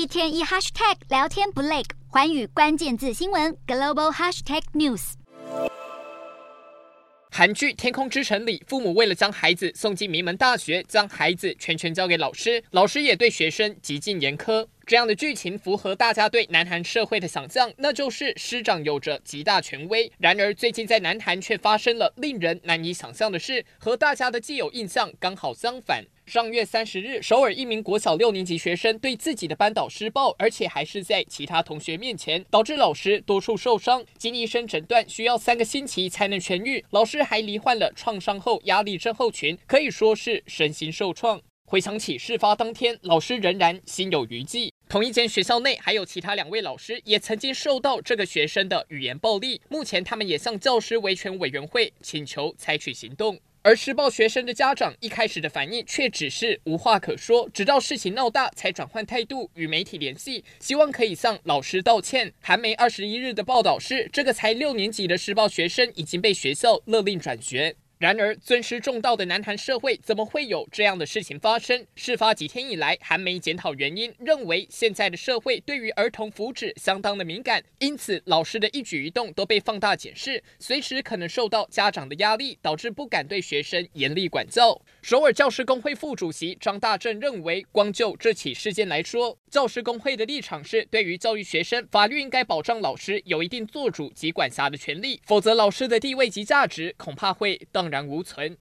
一天一 hashtag 聊天不累，环宇关键字新闻 global hashtag news。韩剧《天空之城》里，父母为了将孩子送进名门大学，将孩子全权交给老师，老师也对学生极尽严苛。这样的剧情符合大家对南韩社会的想象，那就是师长有着极大权威。然而，最近在南韩却发生了令人难以想象的事，和大家的既有印象刚好相反。上月三十日，首尔一名国小六年级学生对自己的班导施暴，而且还是在其他同学面前，导致老师多处受伤，经医生诊断需要三个星期才能痊愈。老师还罹患了创伤后压力症候群，可以说是身心受创。回想起事发当天，老师仍然心有余悸。同一间学校内还有其他两位老师也曾经受到这个学生的语言暴力，目前他们也向教师维权委员会请求采取行动。而施暴学生的家长一开始的反应却只是无话可说，直到事情闹大才转换态度与媒体联系，希望可以向老师道歉。韩媒二十一日的报道是，这个才六年级的施暴学生已经被学校勒令转学。然而，尊师重道的南韩社会怎么会有这样的事情发生？事发几天以来，韩媒检讨原因，认为现在的社会对于儿童福祉相当的敏感，因此老师的一举一动都被放大检视，随时可能受到家长的压力，导致不敢对学生严厉管教。首尔教师工会副主席张大正认为，光就这起事件来说，教师工会的立场是，对于教育学生，法律应该保障老师有一定做主及管辖的权利，否则老师的地位及价值恐怕会等荡然无存。